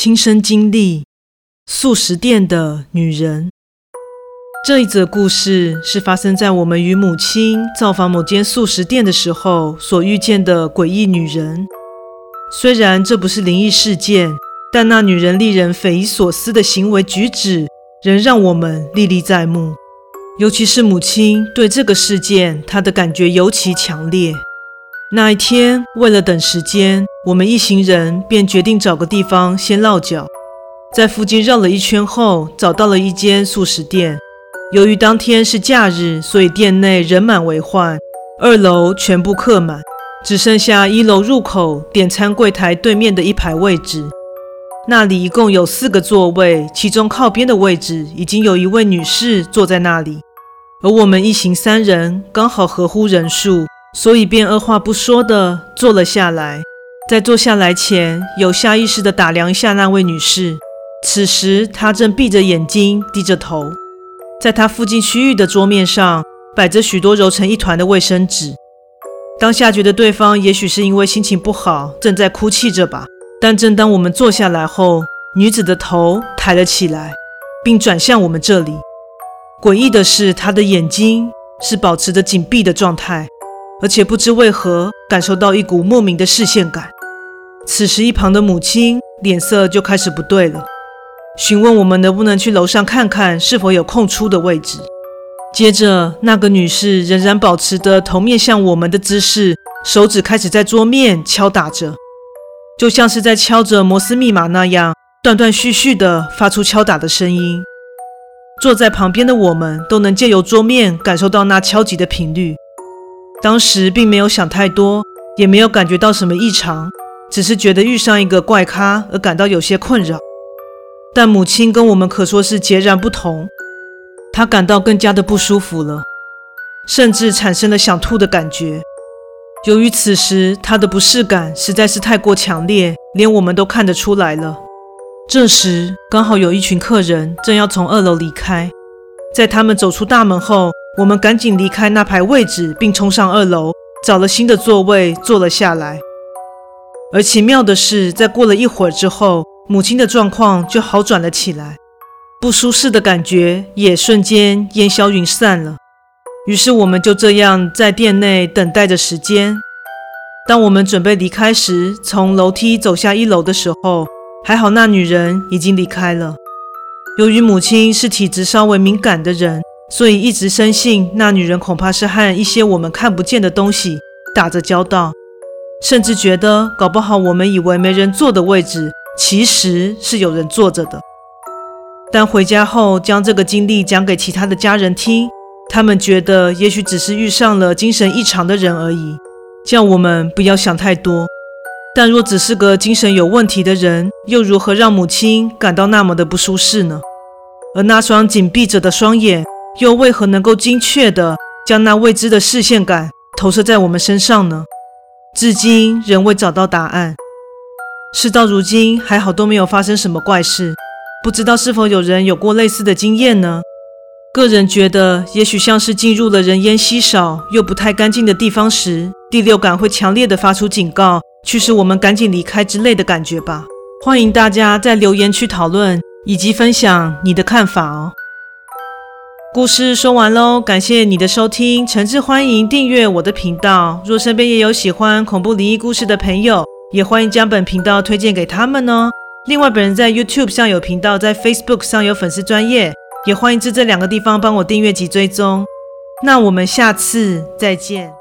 亲身经历素食店的女人。这一则故事是发生在我们与母亲造访某间素食店的时候所遇见的诡异女人。虽然这不是灵异事件，但那女人令人匪夷所思的行为举止仍让我们历历在目。尤其是母亲对这个事件，她的感觉尤其强烈。那一天，为了等时间，我们一行人便决定找个地方先落脚，在附近绕了一圈后，找到了一间素食店。由于当天是假日，所以店内人满为患，二楼全部客满，只剩下一楼入口点餐柜台对面的一排位置。那里一共有四个座位，其中靠边的位置已经有一位女士坐在那里，而我们一行三人刚好合乎人数，所以便二话不说的坐了下来。在坐下来前，有下意识的打量一下那位女士，此时她正闭着眼睛，低着头。在她附近区域的桌面上摆着许多揉成一团的卫生纸。当下觉得对方也许是因为心情不好，正在哭泣着吧。但正当我们坐下来后，女子的头抬了起来，并转向我们这里。诡异的是，她的眼睛是保持着紧闭的状态，而且不知为何感受到一股莫名的视线感。此时，一旁的母亲脸色就开始不对了。询问我们能不能去楼上看看是否有空出的位置。接着，那个女士仍然保持着头面向我们的姿势，手指开始在桌面敲打着，就像是在敲着摩斯密码那样，断断续续地发出敲打的声音。坐在旁边的我们都能借由桌面感受到那敲击的频率。当时并没有想太多，也没有感觉到什么异常，只是觉得遇上一个怪咖而感到有些困扰。但母亲跟我们可说是截然不同，她感到更加的不舒服了，甚至产生了想吐的感觉。由于此时她的不适感实在是太过强烈，连我们都看得出来了。这时刚好有一群客人正要从二楼离开，在他们走出大门后，我们赶紧离开那排位置，并冲上二楼，找了新的座位坐了下来。而奇妙的是，在过了一会儿之后，母亲的状况就好转了起来，不舒适的感觉也瞬间烟消云散了。于是我们就这样在店内等待着时间。当我们准备离开时，从楼梯走下一楼的时候，还好那女人已经离开了。由于母亲是体质稍微敏感的人，所以一直深信那女人恐怕是和一些我们看不见的东西打着交道，甚至觉得搞不好我们以为没人坐的位置。其实是有人坐着的，但回家后将这个经历讲给其他的家人听，他们觉得也许只是遇上了精神异常的人而已，叫我们不要想太多。但若只是个精神有问题的人，又如何让母亲感到那么的不舒适呢？而那双紧闭着的双眼，又为何能够精确地将那未知的视线感投射在我们身上呢？至今仍未找到答案。事到如今，还好都没有发生什么怪事，不知道是否有人有过类似的经验呢？个人觉得，也许像是进入了人烟稀少又不太干净的地方时，第六感会强烈的发出警告，驱使我们赶紧离开之类的感觉吧。欢迎大家在留言区讨论以及分享你的看法哦。故事说完喽，感谢你的收听，诚挚欢迎订阅我的频道。若身边也有喜欢恐怖灵异故事的朋友，也欢迎将本频道推荐给他们哦。另外，本人在 YouTube 上有频道，在 Facebook 上有粉丝专业，也欢迎至这两个地方帮我订阅及追踪。那我们下次再见。